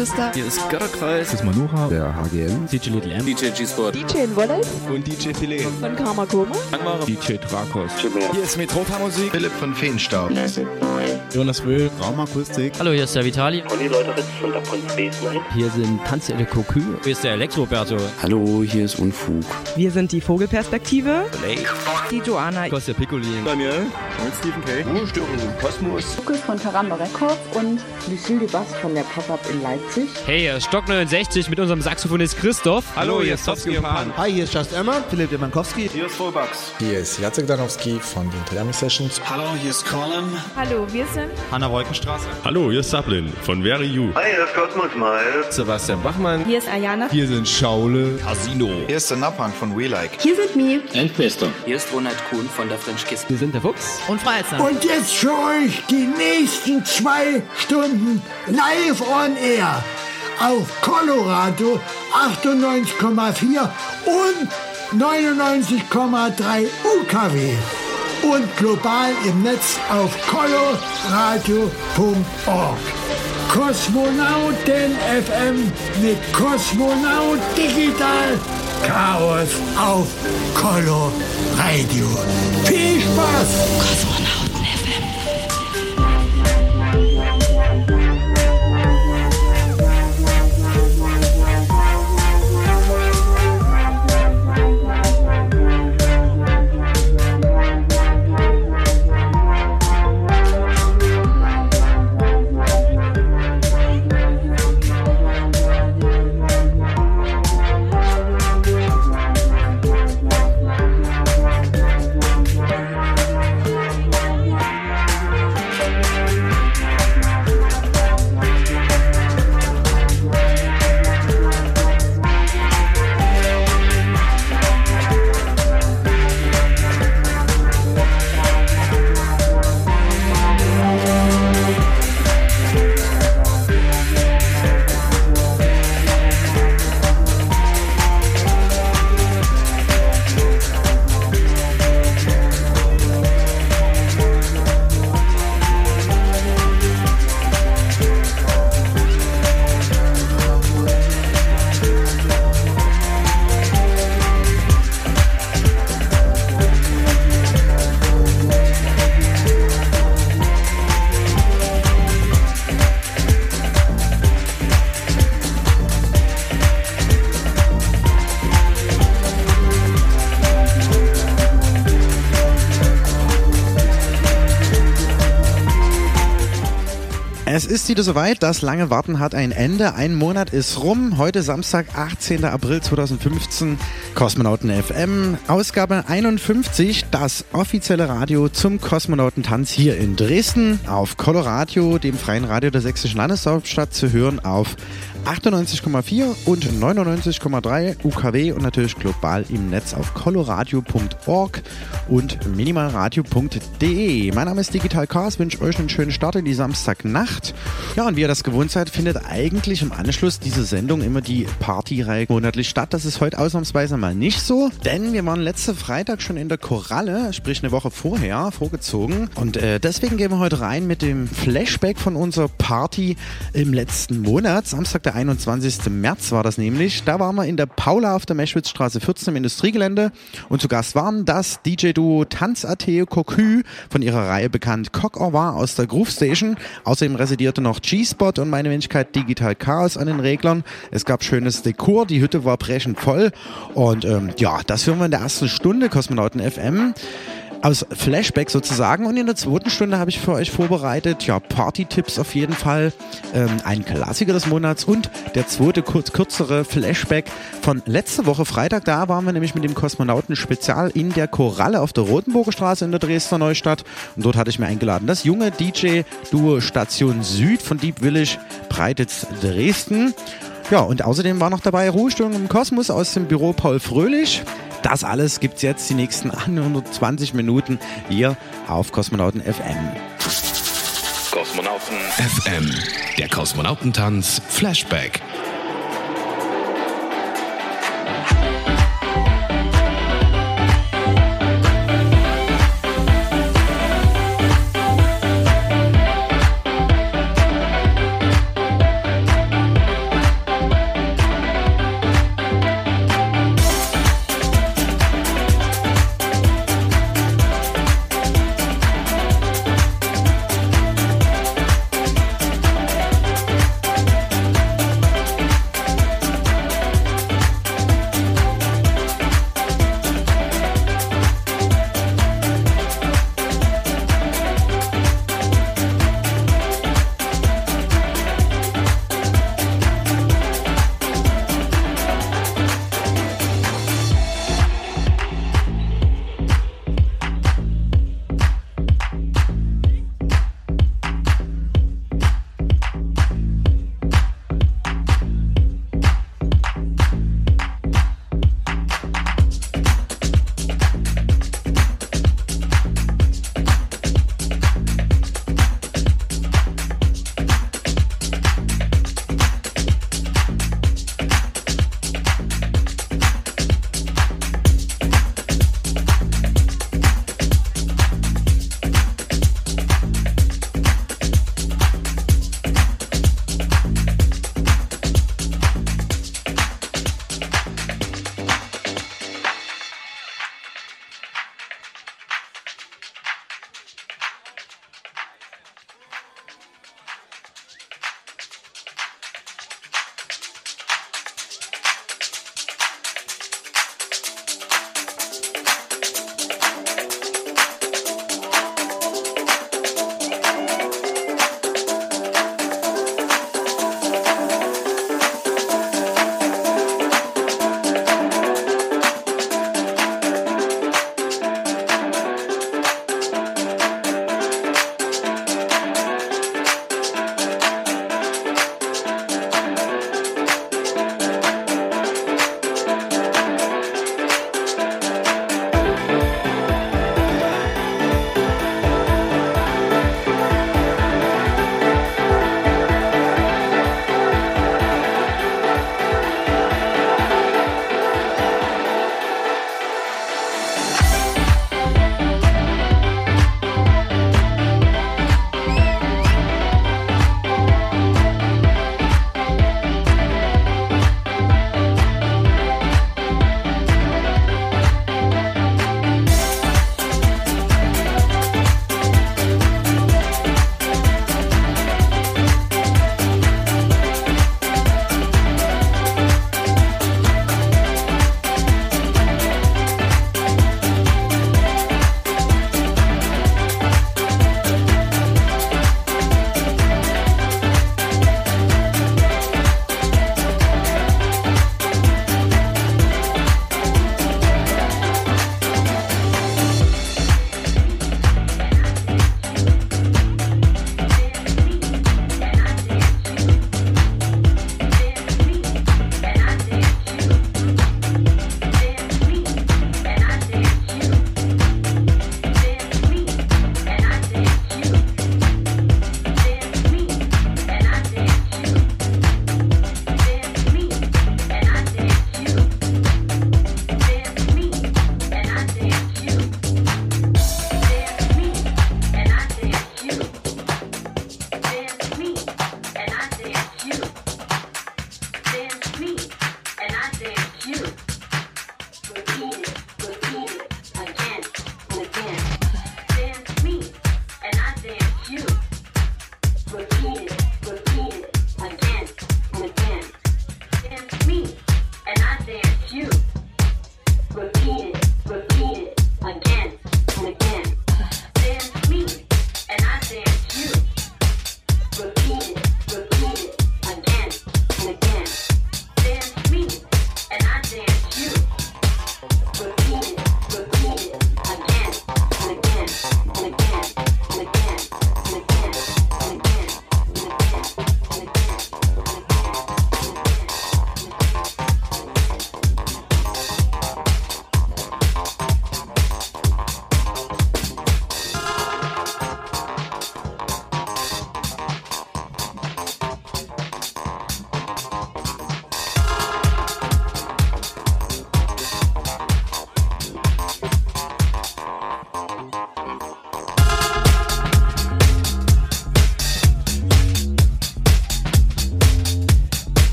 hier ist Sister. Hier ist Götterkreis. Das ist Manuha. Der HGN. DJ Little M. DJ G-Sport. DJ Wallace. Und DJ Filet. Von Karma Koma. DJ Trakos. Hier ist Metropa Musik. Philipp von Feenstaub. Jonas Wöhl. Raumakustik. Hallo, hier ist der Vitali. Olli Leuteritz von der Pond Space Night. Hier sind Tanzelle Cocu. Hier ist der Elektroberto. Hallo, hier ist Unfug. Wir sind die Vogelperspektive. Blake. Die Joanna. Kostja Piccolin. Daniel. Und Stephen K. Ruhestörung Kosmos. Lukas von Karamba Records und Lucille Bass von der Pop-Up in Leipzig. Hey, hier ist Stock 69 mit unserem Saxophonist Christoph. Hallo, hier ist Topski und Pan. Hi, hier ist Just Emma. Philipp Demankowski. Hier ist Vollbucks. Hier ist Jacek Danowski von den Triami Sessions. Hallo, hier ist Colin. Hallo, wir sind Hanna Wolkenstraße. Hallo, hier ist Sablin von Very You. Hi, hier ist Cosmos Miles. Sebastian Bachmann. Hier ist Ayana. Hier sind Schaule. Casino. Hier ist der Napang von We Like. Hier sind Mi. Endquester. Hier ist Ronald Kuhn von der French Kiss. Wir sind der Fuchs. Und Freizeit. Und jetzt für euch die nächsten zwei Stunden live on air auf Colorado 98,4 und 99,3 UKW und global im Netz auf coloradio.org. Kosmonauten FM mit Kosmonaut Digital Chaos auf Colo Radio. Viel Spaß! Ist wieder soweit, das lange Warten hat ein Ende. Ein Monat ist rum. Heute Samstag, 18. April 2015, Kosmonauten FM, Ausgabe 51, das offizielle Radio zum Kosmonautentanz hier in Dresden auf Coloradio, dem freien Radio der sächsischen Landeshauptstadt, zu hören auf 98,4 und 99,3 UKW und natürlich global im Netz auf coloradio.org und minimalradio.de. Mein Name ist Digital Chaos, wünsche euch einen schönen Start in die Samstagnacht. Ja, und wie ihr das gewohnt seid, findet eigentlich im Anschluss diese Sendung immer die Partyreihe monatlich statt. Das ist heute ausnahmsweise mal nicht so, denn wir waren letzte Freitag schon in der Koralle, sprich eine Woche vorher, vorgezogen. Und äh, deswegen gehen wir heute rein mit dem Flashback von unserer Party im letzten Monat, Samstag, der 21. März war das nämlich. Da waren wir in der Paula auf der Meschwitzstraße 14 im Industrigelände und zu Gast waren das DJ-Duo Tanz.at Cocu von ihrer Reihe bekannt Coq au vin aus der Groove Station. Außerdem residierte noch G-Spot und meine Wenigkeit Digital Chaos an den Reglern. Es gab schönes Dekor, die Hütte war brechend voll und ähm, ja, das hören wir in der ersten Stunde Kosmonauten FM aus Flashback sozusagen. Und in der zweiten Stunde habe ich für euch vorbereitet, ja, Party-Tipps auf jeden Fall, ähm, ein Klassiker des Monats und der zweite kurz, kürzere Flashback von letzte Woche Freitag. Da waren wir nämlich mit dem Kosmonauten-Spezial in der Koralle auf der Rotenburger Straße in der Dresdner Neustadt. Und dort hatte ich mir eingeladen das junge DJ-Duo Station Süd von Deep Village Breititz Dresden. Ja, und außerdem war noch dabei Ruhestörung im Kosmos aus dem Büro Paul Fröhlich. Das alles gibt's jetzt die nächsten 120 Minuten hier auf Kosmonauten FM. Kosmonauten FM, der Kosmonautentanz Flashback.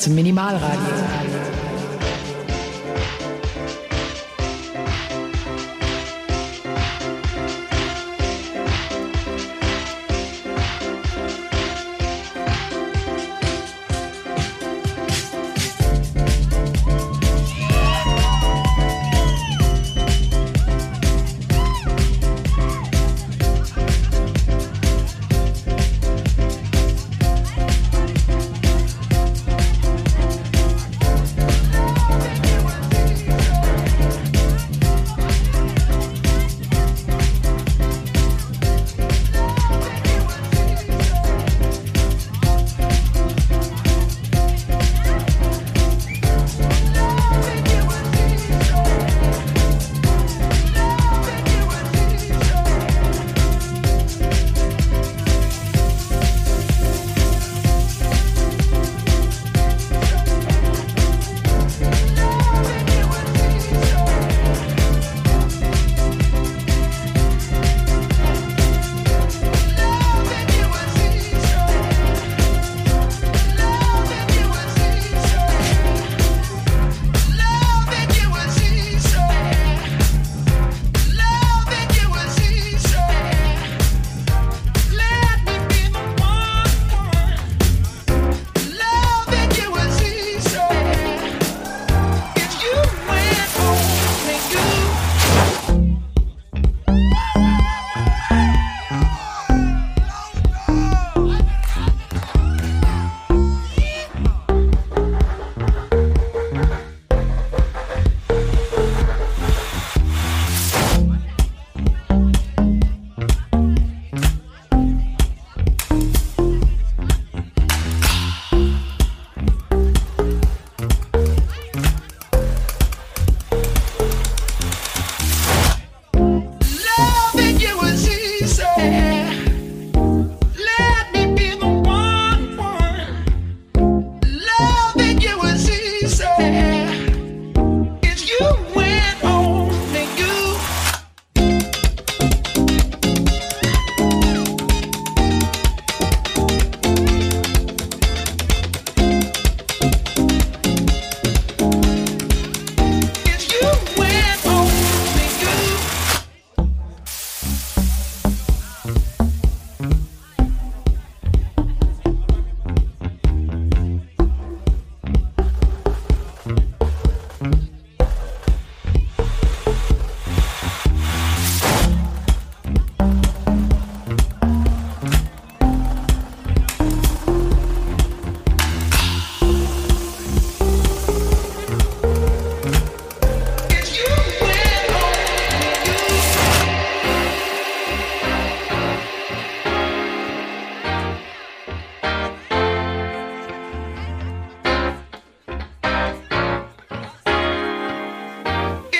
Hörst Minimalradio.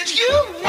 It's you!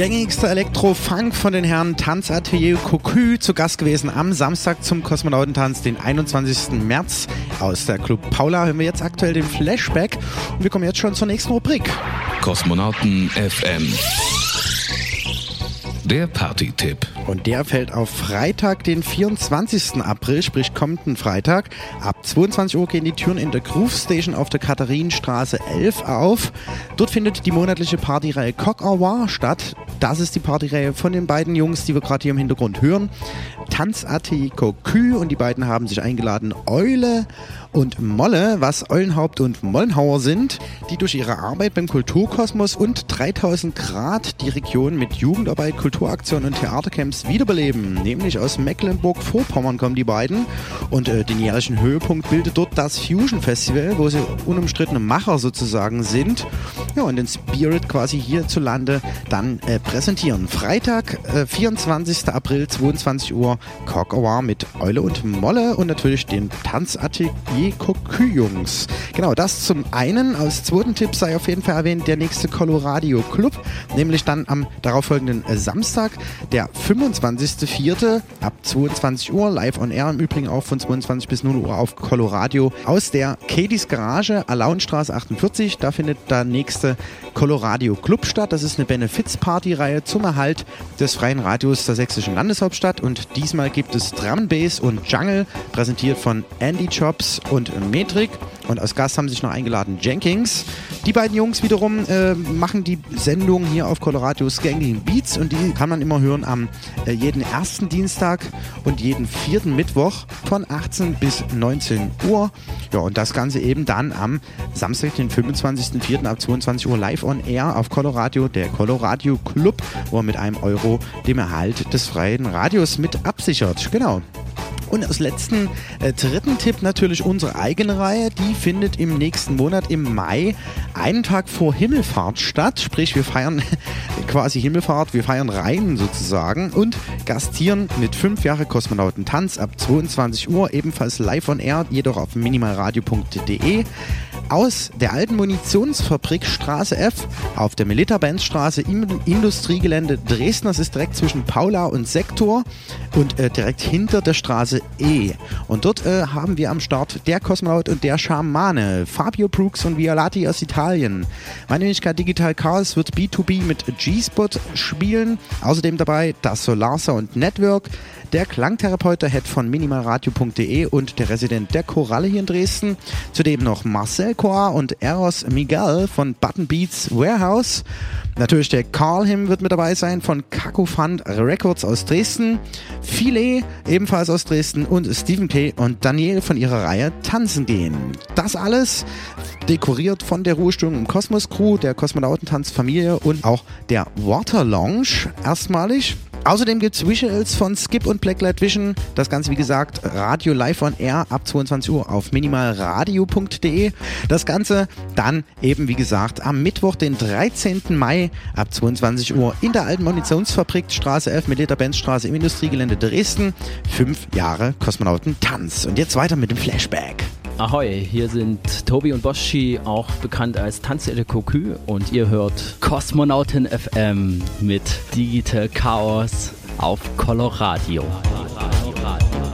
Gängigster Elektro-Funk von den Herren Tanzatelier Cocu zu Gast gewesen am Samstag zum Kosmonautentanz, den 21. März. Aus der Club Paula hören wir jetzt aktuell den Flashback und wir kommen jetzt schon zur nächsten Rubrik. Kosmonauten FM. Der Party-Tipp. Und der fällt auf Freitag, den 24. April, sprich kommenden Freitag. Ab 22 Uhr gehen die Türen in der Groove Station auf der Katharinenstraße 11 auf. Dort findet die monatliche Partyreihe au War statt. Das ist die Partyreihe von den beiden Jungs, die wir gerade hier im Hintergrund hören. Tanzarti Cocu und die beiden haben sich eingeladen, Eule und Molle, was Eulenhaupt und Mollenhauer sind, die durch ihre Arbeit beim Kulturkosmos und 3000 Grad die Region mit Jugendarbeit, Kulturaktionen und Theatercamps wiederbeleben. Nämlich aus Mecklenburg-Vorpommern kommen die beiden und äh, den jährlichen Höhepunkt bildet dort das Fusion Festival, wo sie unumstrittene Macher sozusagen sind. Ja, und den Spirit quasi hierzulande dann äh, präsentieren. Freitag, äh, 24. April, 22 Uhr, Cock Awar mit Eule und Molle und natürlich den Tanzatelier Cocu-Jungs. Genau, das zum einen. Als zweiten Tipp sei auf jeden Fall erwähnt der nächste Coloradio Club, nämlich dann am darauffolgenden Samstag, der 25.04. ab 22 Uhr, live on air im Übrigen auch von 22 bis 0 Uhr auf Coloradio aus der Katie's Garage, Alaunstraße 48. Da findet der nächste Coloradio Club statt. Das ist eine Benefiz-Party-Reihe zum Erhalt des freien Radios der sächsischen Landeshauptstadt und diesmal gibt es Drum Bass und Jungle, präsentiert von Andy Chops und Metrik. Und als Gast haben sich noch eingeladen Jenkins. Die beiden Jungs wiederum äh, machen die Sendung hier auf Colorado Skanking Beats und die kann man immer hören am äh, jeden ersten Dienstag und jeden vierten Mittwoch von 18 bis 19 Uhr. Ja, und das Ganze eben dann am Samstag, den 25.04. ab 22 Uhr live on air auf Colorado, der Colorado Club, wo er mit einem Euro dem Erhalt des freien Radios mit absichert. Genau. Und als letzten äh, dritten Tipp natürlich unsere eigene Reihe. Die findet im nächsten Monat im Mai einen Tag vor Himmelfahrt statt. Sprich, wir feiern quasi Himmelfahrt, wir feiern Rhein sozusagen und gastieren mit fünf Jahre Kosmonautentanz ab 22 Uhr, ebenfalls live on air, jedoch auf minimalradio.de aus der alten Munitionsfabrik Straße F auf der Milita-Benz-Straße im Industriegelände Dresden. Das ist direkt zwischen Paula und Sektor und äh, direkt hinter der Straße E. Und dort äh, haben wir am Start der Kosmonaut und der Schamane, Fabio Brooks und Violati aus Italien. Meine Wenigkeit Digital Chaos wird B2B mit G-Spot spielen. Außerdem dabei das Solar Sound Network, der Klangtherapeut der Head von minimalradio.de und der Resident der Koralle hier in Dresden. Zudem noch Marcel Coa und Eros Miguel von Button Beats Warehouse. Natürlich der Carl Him wird mit dabei sein von Kakofund Records aus Dresden. Filet ebenfalls aus Dresden und Stephen K. und Daniel von ihrer Reihe Tanzen gehen. Das alles dekoriert von der Ruhestunde im Kosmos Crew, der Kosmonautentanzfamilie und auch der Water Lounge erstmalig. Außerdem gibt es Visuals von Skip und Blacklight Vision. Das Ganze, wie gesagt, Radio live on air ab 22 Uhr auf minimalradio.de. Das Ganze dann eben, wie gesagt, am Mittwoch, den 13. Mai ab 22 Uhr in der alten Munitionsfabrik Straße 11 Milita Benzstraße im Industriegelände Dresden. Fünf Jahre Kosmonauten-Tanz. Und jetzt weiter mit dem Flashback. Ahoi, hier sind Tobi und Boschi, auch bekannt als Tanzelle Cocu und ihr hört Kosmonautin FM mit Digital Chaos auf Coloradio. You're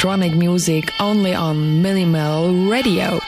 Electronic music only on Minimal Radio.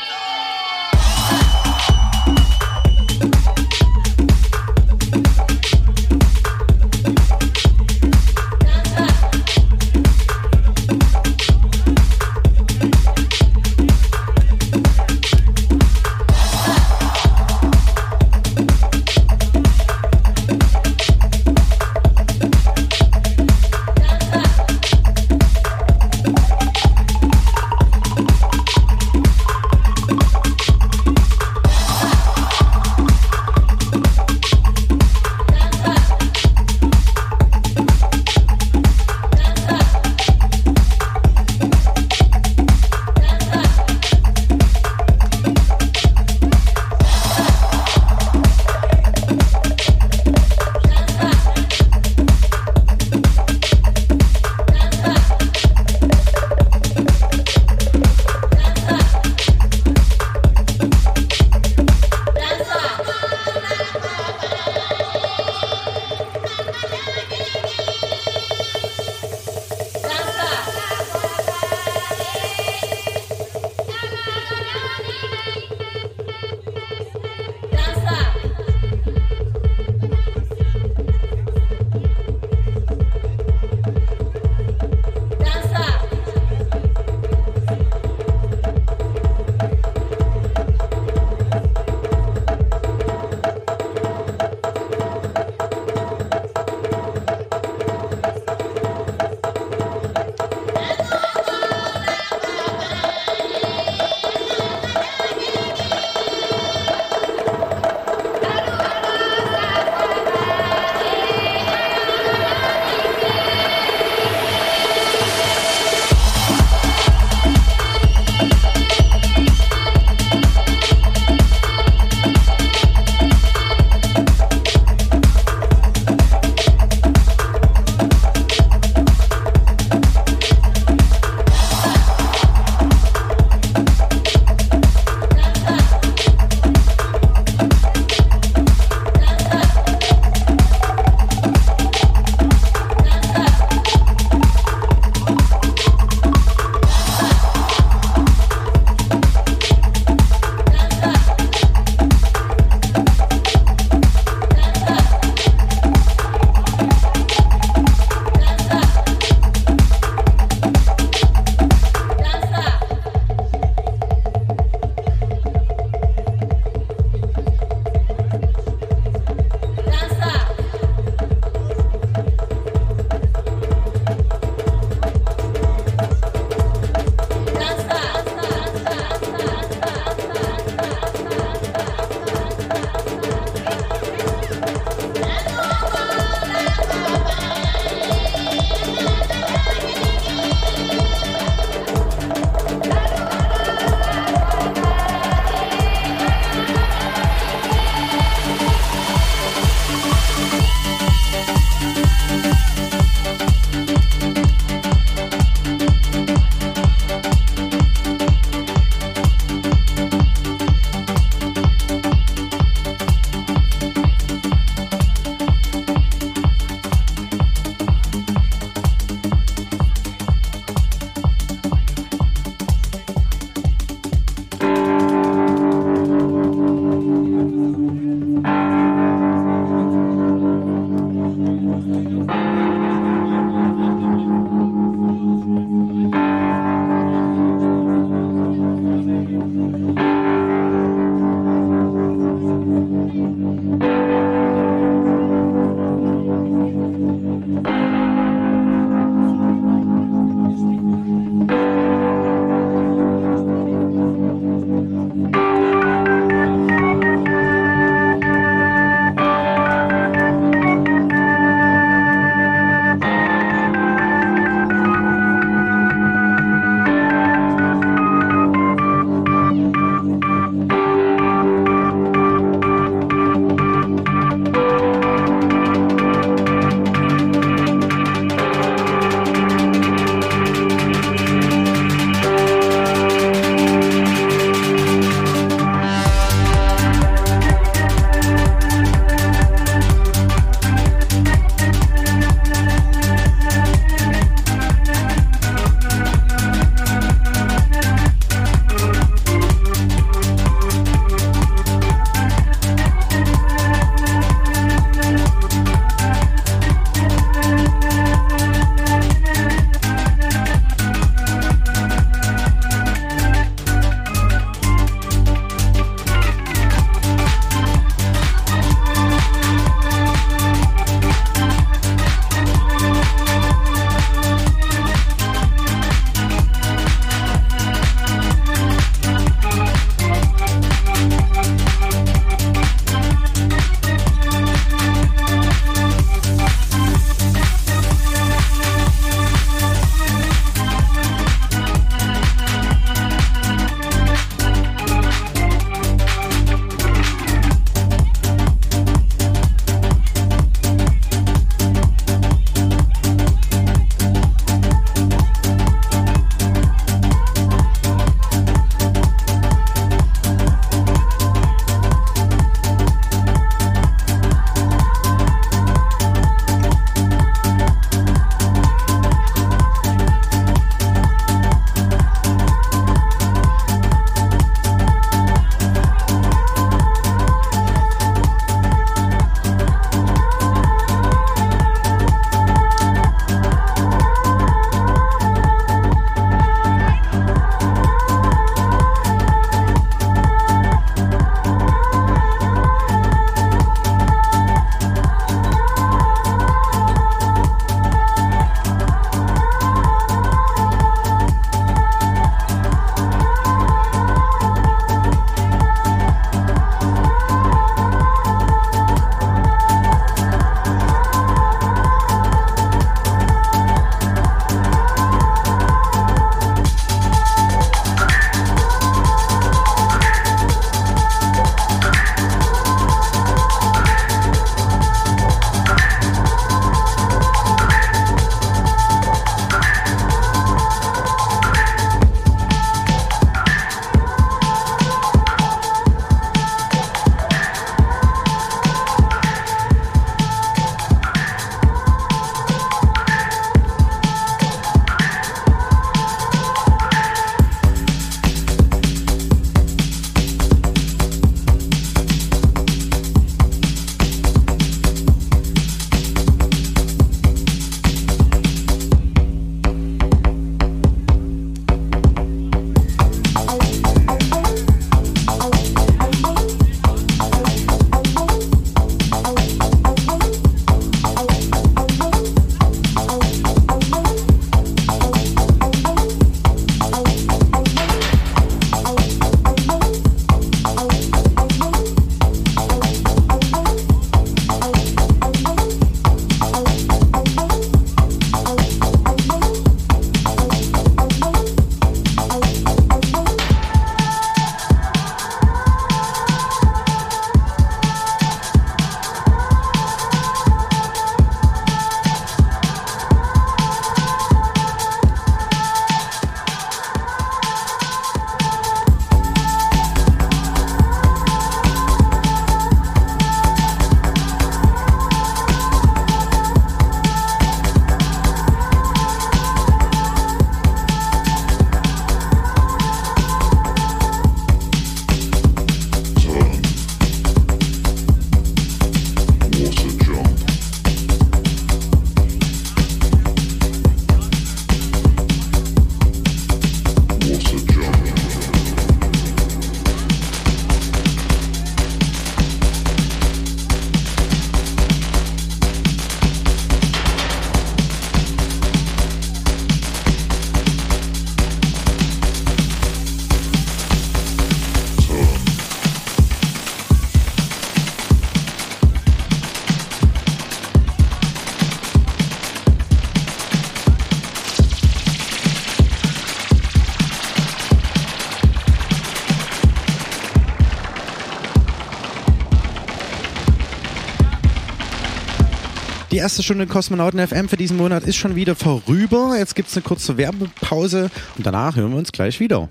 Erste Stunde Kosmonauten FM für diesen Monat ist schon wieder vorüber. Jetzt gibt es eine kurze Werbepause und danach hören wir uns gleich wieder.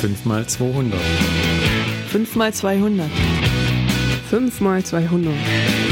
Fünf mal 200. 5 mal 200. 5 mal 200. 5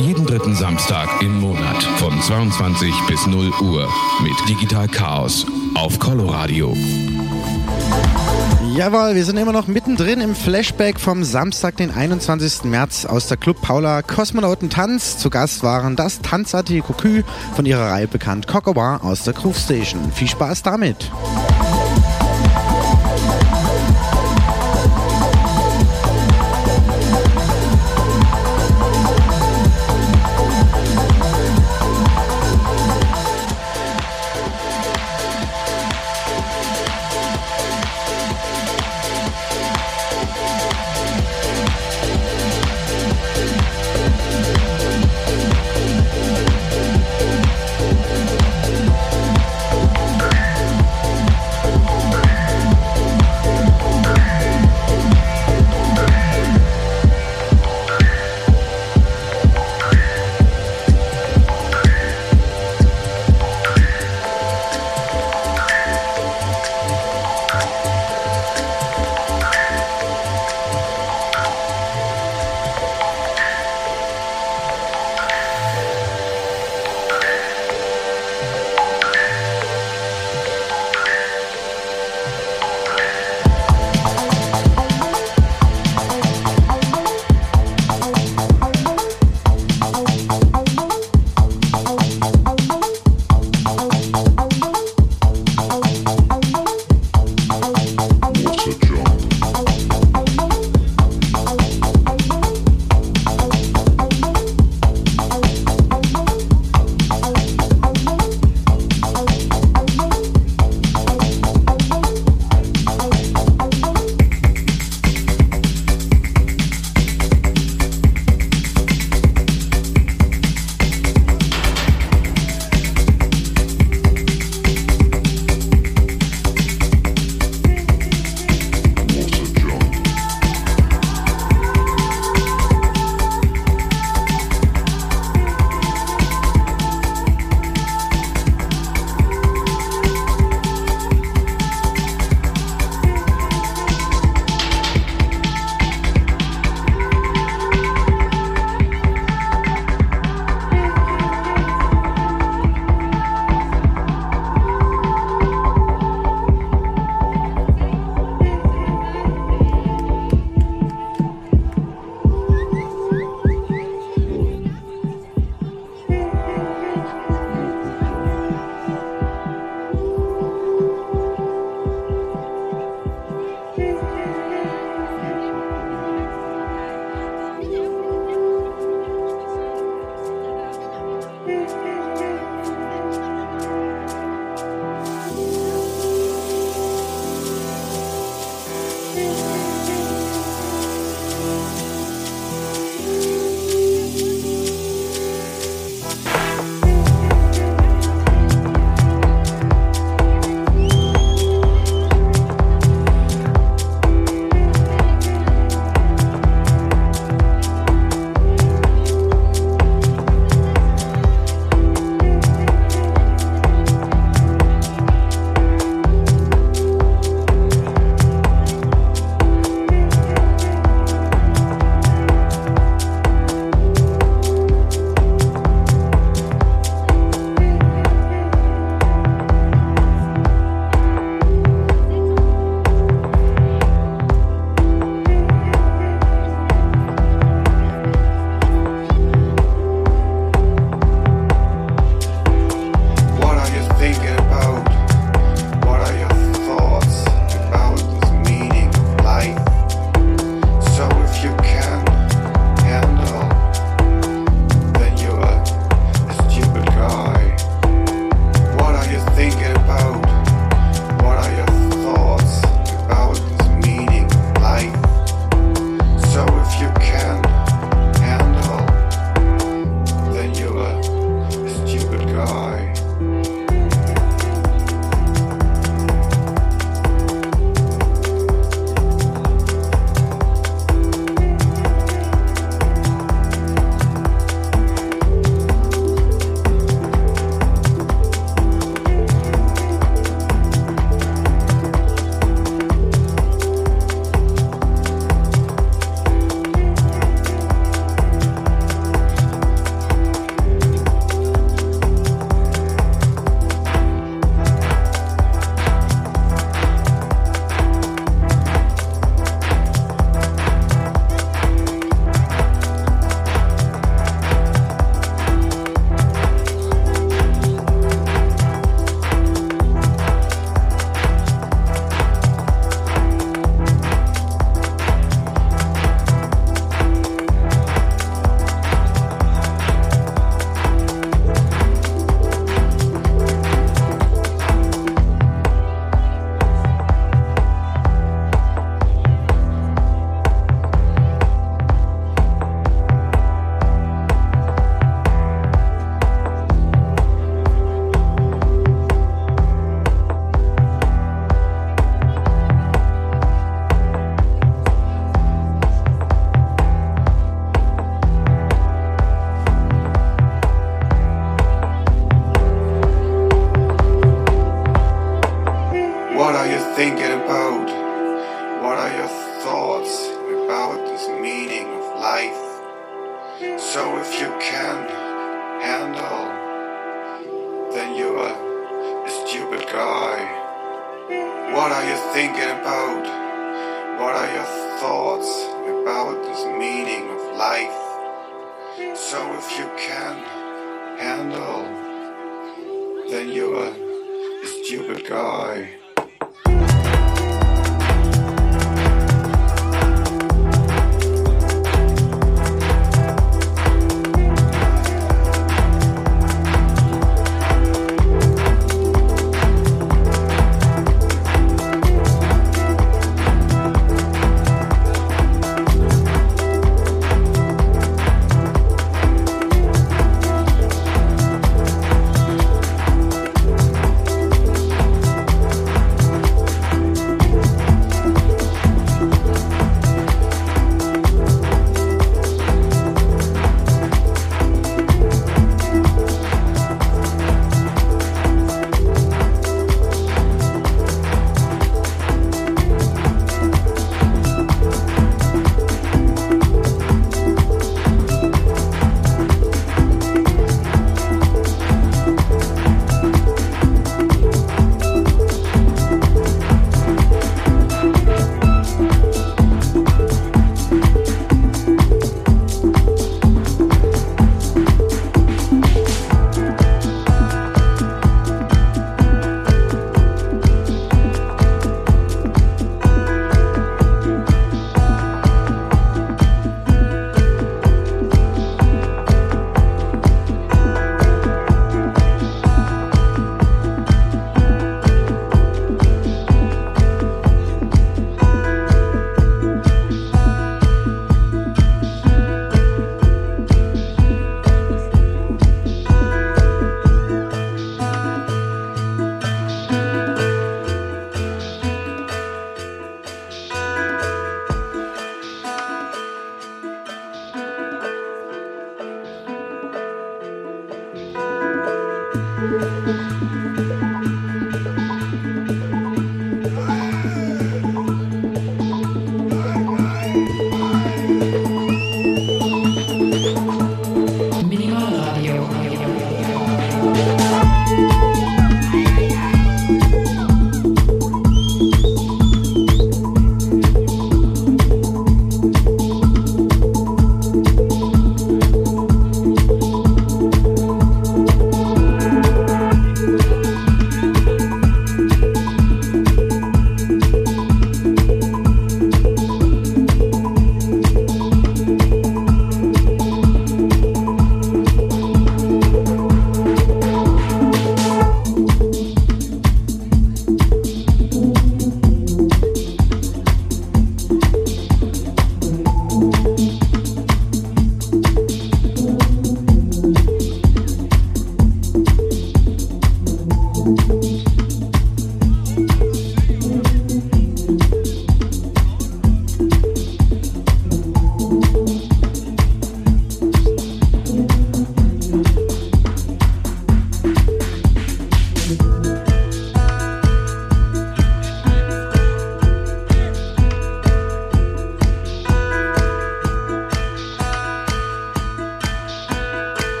Jeden dritten Samstag im Monat von 22 bis 0 Uhr mit Digital Chaos auf Coloradio. Jawohl, wir sind immer noch mittendrin im Flashback vom Samstag, den 21. März aus der Club Paula Kosmonauten Tanz. Zu Gast waren das tanzartige Cocu von ihrer Reihe bekannt Cocobar aus der Groove Station. Viel Spaß damit! What are you thinking about? What are your thoughts about this meaning of life? So if you can handle, then you are a stupid guy.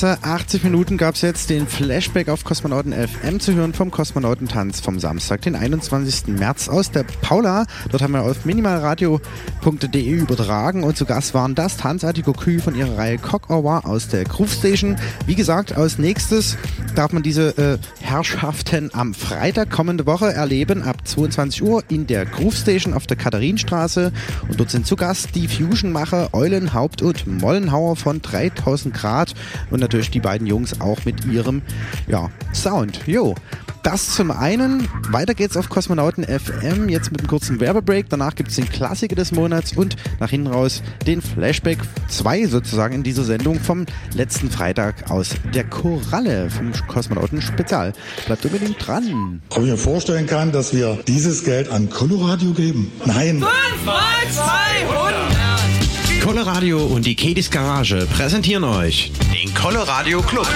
Ganze 80 Minuten gab es jetzt den Flashback auf Kosmonauten FM zu hören vom Kosmonautentanz vom Samstag, den 21. März aus der Paula. Dort haben wir auf minimalradio.de übertragen und zu Gast waren das Tanzartige Kü von ihrer Reihe Cock War aus der Groove Station. Wie gesagt, als nächstes darf man diese äh, Herrschaften am Freitag kommende Woche erleben ab 22 Uhr in der Groove Station auf der Katharinenstraße und dort sind zu Gast die Fusionmacher Eulen, Haupt und Mollenhauer von 3000 Grad und natürlich die beiden Jungs auch mit ihrem ja, Sound. Jo. Das zum einen. Weiter geht's auf Kosmonauten FM, jetzt mit einem kurzen Werbebreak. Danach gibt's den Klassiker des Monats und nach hinten raus den Flashback 2 sozusagen in dieser Sendung vom letzten Freitag aus der Koralle vom Kosmonauten Spezial. Bleibt unbedingt dran. Ob ich mir vorstellen kann, dass wir dieses Geld an Coloradio geben? Nein. 5 mal 200! Coloradio und die Kedis Garage präsentieren euch den Coloradio Club.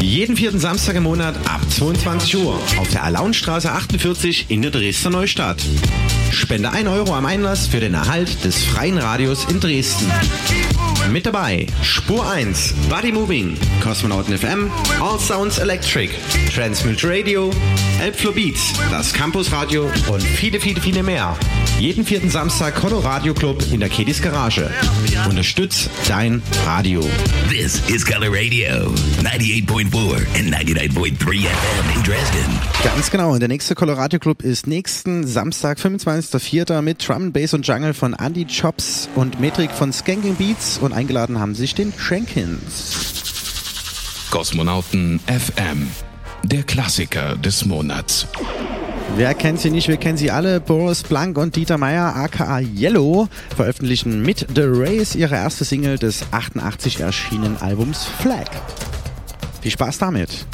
Jeden vierten Samstag im Monat ab 22 Uhr auf der Alaunstraße 48 in der Dresdner Neustadt. Spende 1 Euro am Einlass für den Erhalt des freien Radios in Dresden. Mit dabei Spur 1, Body Moving, Kosmonauten FM, All Sounds Electric, Transmute Radio, Elbflow Beats, das Campus Radio und viele, viele, viele mehr. Jeden vierten Samstag Colo Radio Club in der Kedis Garage. Unterstütz dein Radio. This is Color Radio, 98.4 and 99.3 FM in Dresden. Ganz genau. Und der nächste Colorado Club ist nächsten Samstag, 25.04. mit Drum, Bass und Jungle von Andy Chops und Metrik von Skanking Beats und eingeladen haben sich den Shankins. Kosmonauten FM, der Klassiker des Monats. Wer kennt sie nicht? Wir kennen sie alle. Boris Blank und Dieter Meier, aka Yellow, veröffentlichen mit The Race ihre erste Single des 88 erschienenen Albums Flag. Viel Spaß damit.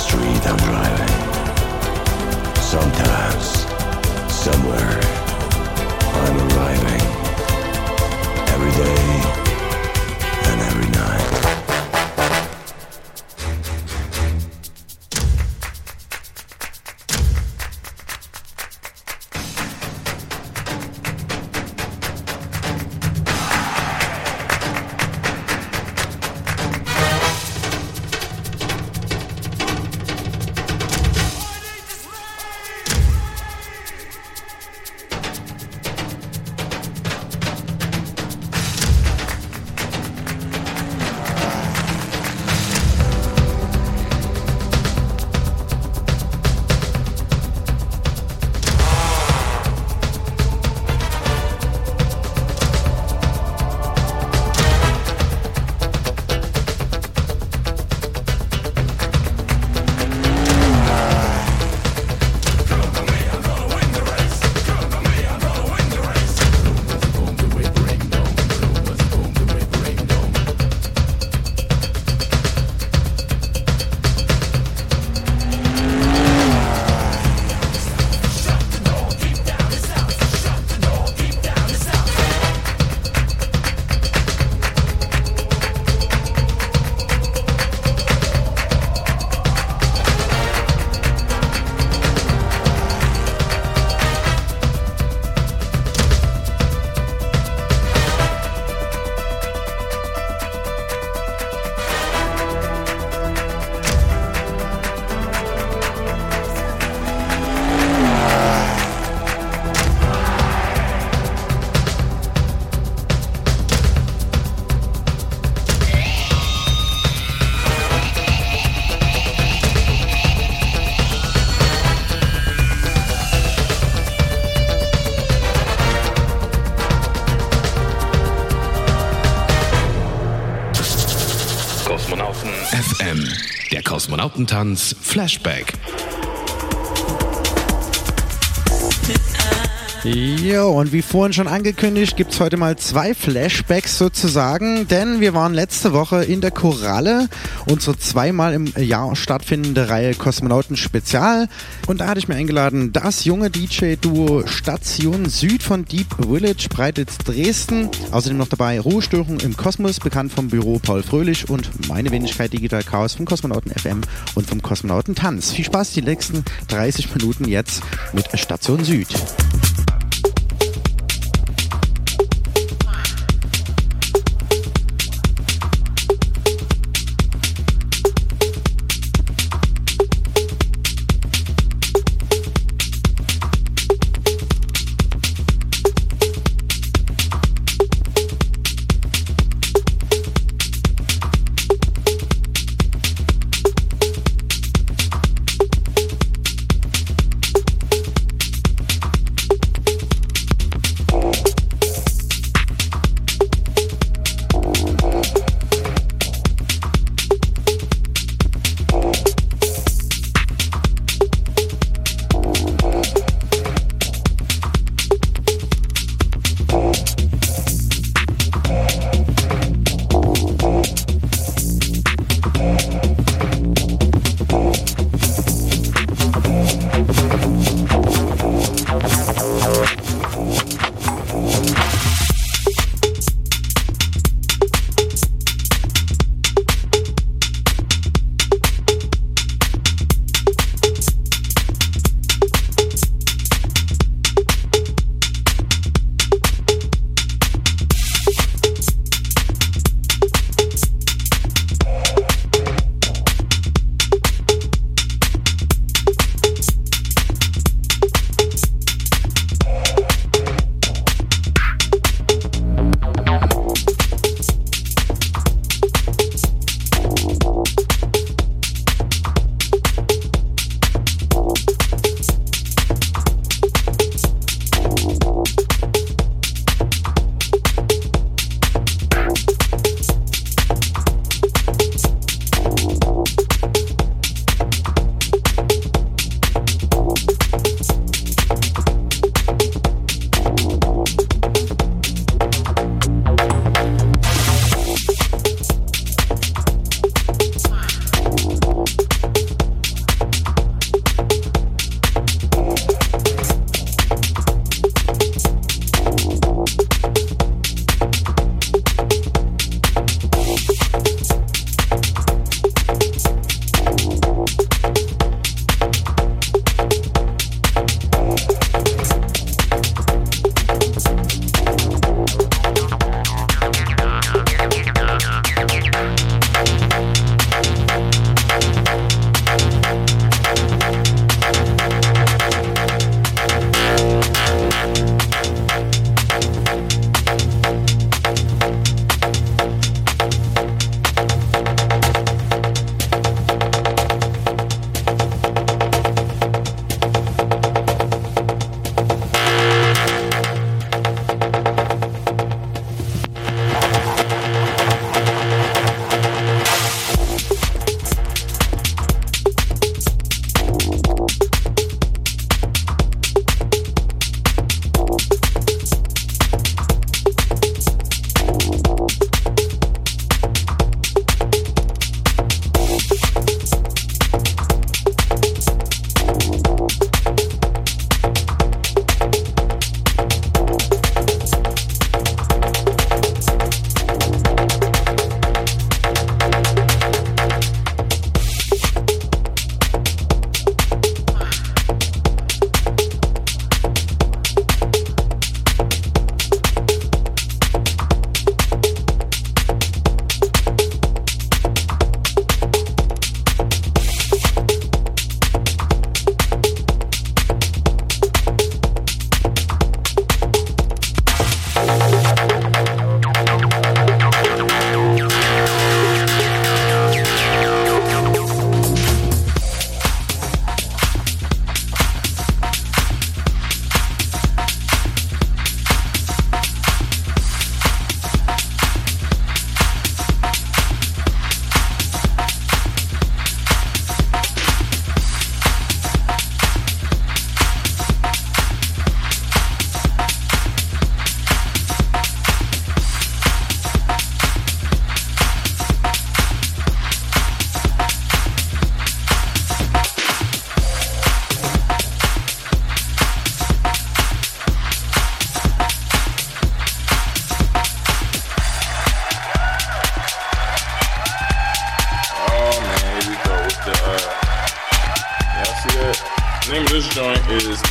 Street I'm driving. Sometimes, somewhere, I'm arriving. Every day and every night. Kosmonautentanz Flashback. Jo, und wie vorhin schon angekündigt, gibt es heute mal zwei Flashbacks sozusagen, denn wir waren letzte Woche in der Koralle, unsere zweimal im Jahr stattfindende Reihe Kosmonauten Spezial. Und da hatte ich mir eingeladen, das junge DJ-Duo Station Süd von Deep Village, Breititz Dresden. Außerdem noch dabei Ruhestörung im Kosmos, bekannt vom Büro Paul Fröhlich und meine Wenigkeit Digital Chaos vom Kosmonauten FM und vom Kosmonauten Tanz. Viel Spaß die nächsten 30 Minuten jetzt mit Station Süd.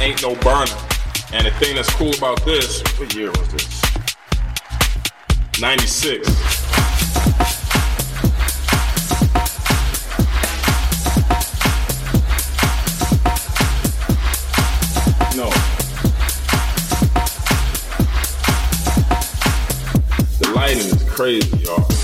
ain't no burner. And the thing that's cool about this, what year was this? 96. No. The lighting is crazy, y'all.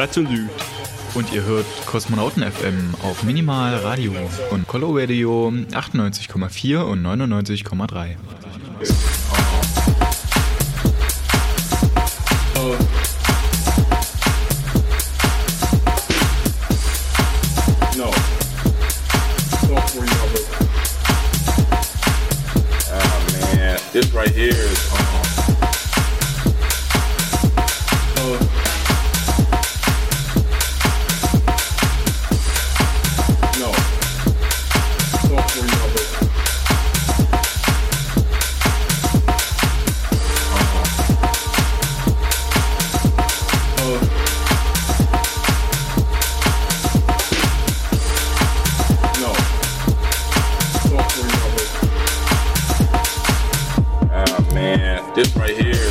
Station Süd. Und ihr hört Kosmonauten FM auf Minimal Radio und Color Radio 98,4 und 99,3. This right here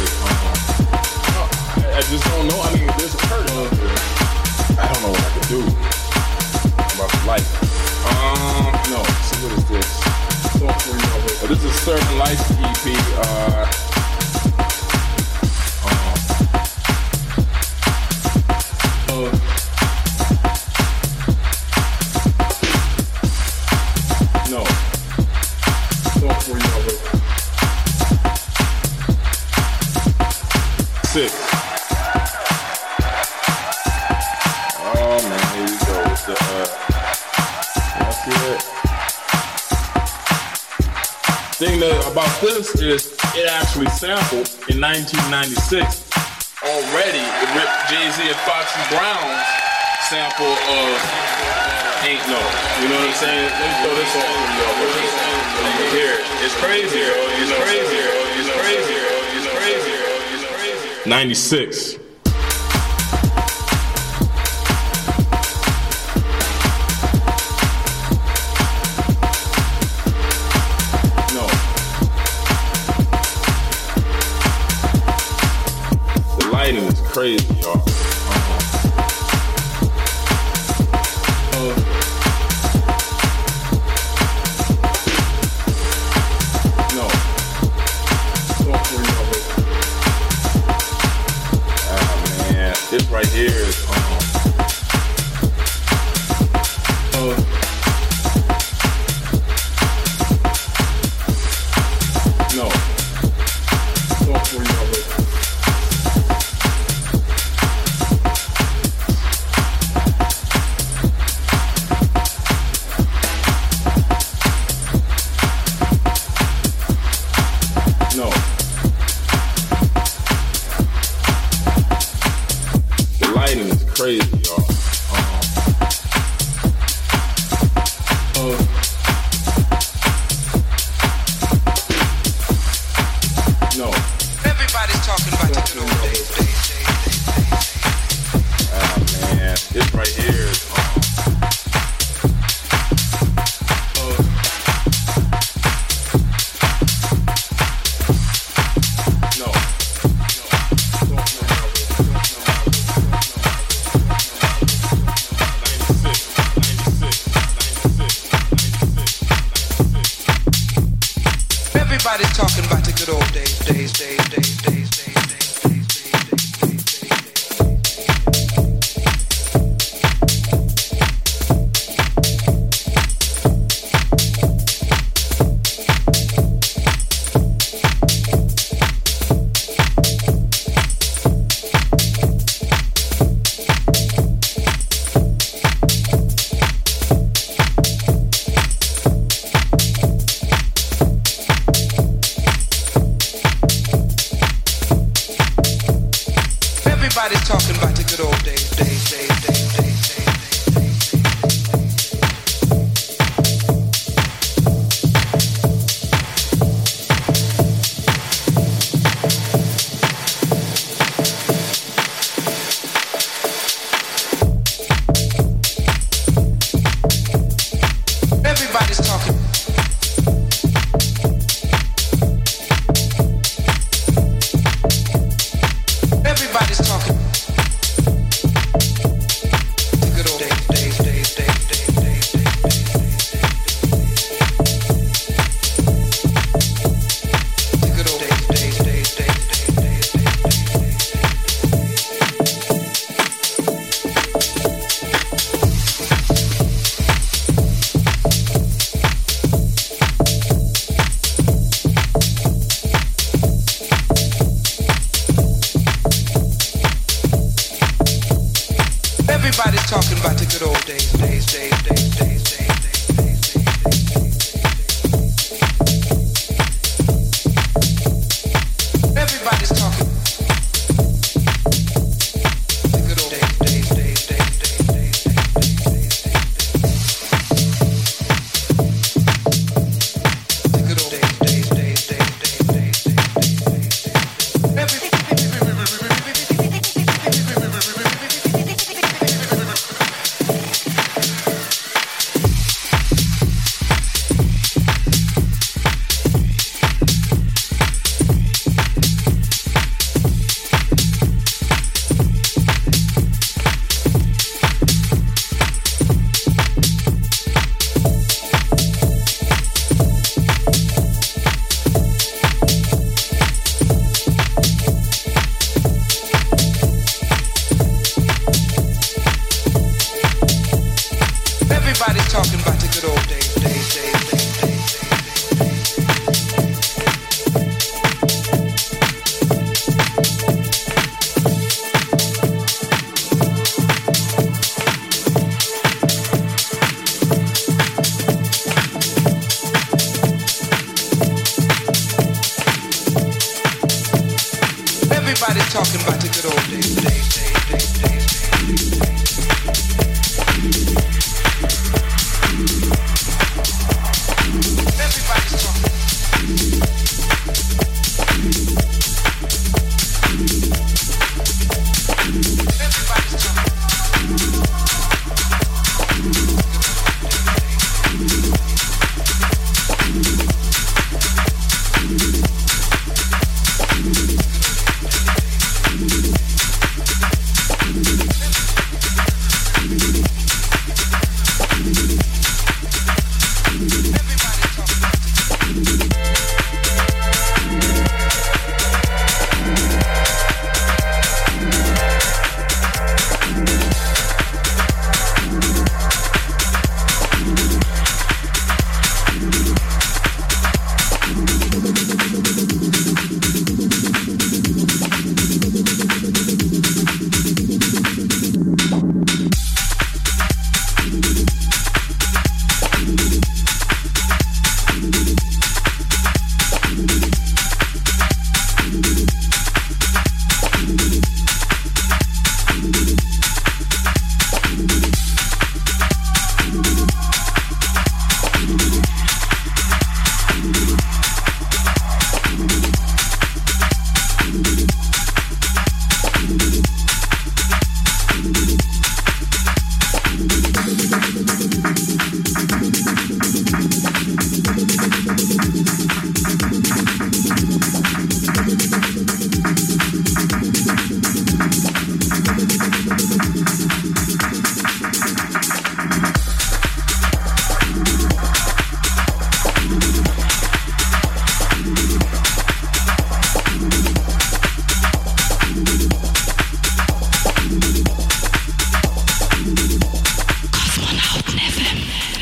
1986, already it ripped Jay Z and Foxy Brown's sample of Ain't No. You know what I'm saying? Let me throw this on Here, it's crazier. It's crazier. It's crazier. It's crazier. It's crazy, 96. crazy.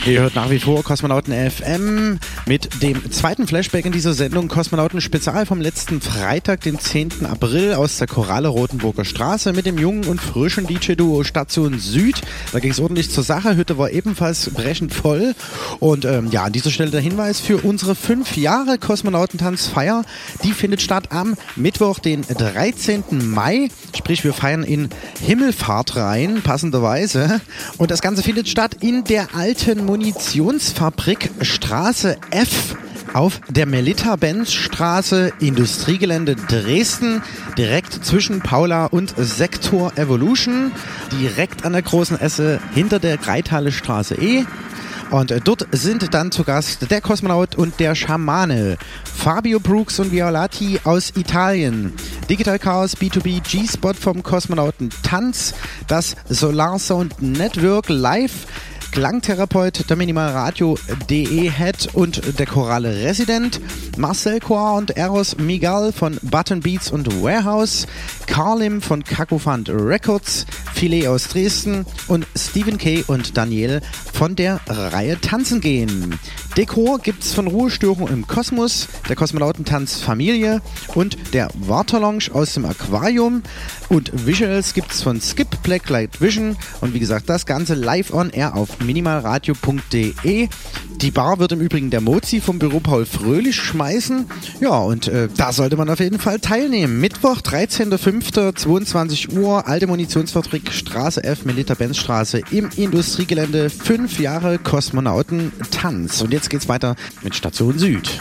Ihr hört nach wie vor Kosmonauten FM mit dem zweiten Flashback in dieser Sendung Kosmonauten Spezial vom letzten Freitag, den 10. April aus der Koralle Rotenburger Straße mit dem jungen und frischen DJ-Duo Station Süd. Da ging es ordentlich zur Sache. Hütte war ebenfalls brechend voll. Und ähm, ja, an dieser Stelle der Hinweis für unsere fünf Jahre Kosmonautentanzfeier. Die findet statt am Mittwoch, den 13. Mai. Sprich, wir feiern in Himmelfahrt rein, passenderweise. Und das Ganze findet statt in der alten Munitionsfabrik Straße F auf der Melita-Benz-Straße, Industriegelände Dresden, direkt zwischen Paula und Sektor Evolution, direkt an der großen Esse hinter der Greithalle Straße E. Und äh, dort sind dann zu Gast der Kosmonaut und der Schamane, Fabio Brooks und Violati aus Italien, Digital Chaos B2B G-Spot vom Kosmonauten Tanz, das Solar Sound Network Live, Klangtherapeut der Minimalradio.de Head und der Chorale Resident, Marcel Coir und Eros Miguel von Button Beats und Warehouse, Carlim von Kakofant Records, Filet aus Dresden und Stephen K. und Daniel von der Reihe Tanzen gehen. Dekor gibt's von Ruhestörung im Kosmos, der Kosmonautentanz Familie und der Waterlounge aus dem Aquarium. Und Visuals gibt's von Skip Blacklight Vision. Und wie gesagt, das Ganze live on air auf minimalradio.de. Die Bar wird im Übrigen der Mozi vom Büro Paul Fröhlich schmeißen. Ja, und äh, da sollte man auf jeden Fall teilnehmen. Mittwoch, 13.05.22 Uhr, alte Munitionsfabrik, Straße F, Militer-Benz-Straße im Industriegelände. Fünf Jahre Kosmonautentanz. Und jetzt geht's weiter mit Station Süd.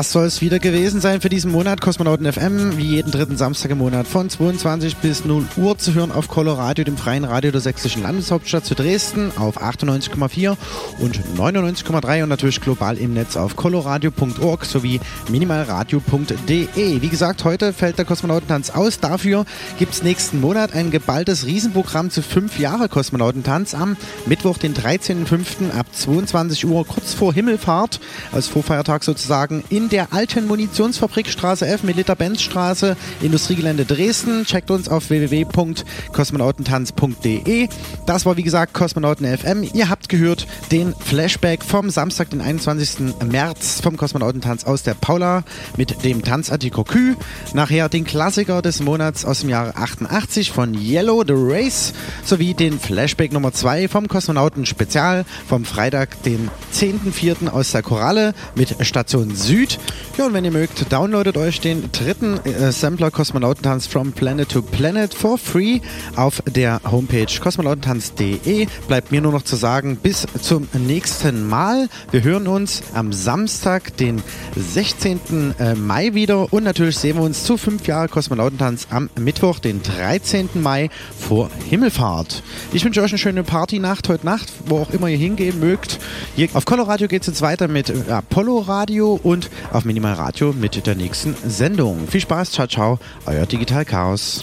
Das soll es wieder gewesen sein für diesen Monat. Kosmonauten FM, wie jeden dritten Samstag im Monat von 22 bis 0 Uhr zu hören auf Coloradio, dem freien Radio der sächsischen Landeshauptstadt zu Dresden auf 98,4 und 99,3 und natürlich global im Netz auf coloradio.org sowie minimalradio.de. Wie gesagt, heute fällt der Kosmonautentanz aus. Dafür gibt es nächsten Monat ein geballtes Riesenprogramm zu fünf Jahre Kosmonautentanz am Mittwoch, den 13.05. ab 22 Uhr, kurz vor Himmelfahrt, als Vorfeiertag sozusagen, in der alten Munitionsfabrik Straße F, Militer-Benz-Straße, Industriegelände Dresden. Checkt uns auf www.kosmonautentanz.de. Das war wie gesagt Kosmonauten FM. Ihr habt gehört den Flashback vom Samstag, den 21. März vom Kosmonautentanz aus der Paula mit dem Tanz Antikokü. Nachher den Klassiker des Monats aus dem Jahre 88 von Yellow the Race sowie den Flashback Nummer 2 vom Kosmonauten Spezial vom Freitag, den 10.04. aus der Koralle mit Station Süd. Ja, und wenn ihr mögt, downloadet euch den dritten äh, Sampler Kosmonautentanz From Planet to Planet for free auf der Homepage kosmonautentanz.de. Bleibt mir nur noch zu sagen, bis zum nächsten Mal. Wir hören uns am Samstag, den 16. äh, Mai wieder und natürlich sehen wir uns zu fünf Jahre Kosmonautentanz am Mittwoch, den 13. Mai vor Himmelfahrt. Ich wünsche euch eine schöne Partynacht heute Nacht, wo auch immer ihr hingehen mögt. Hier auf Coloradio geht es jetzt weiter mit äh, Apollo Radio und auf Minimal Radio mit der nächsten Sendung. Viel Spaß, ciao, ciao, euer Digital Chaos.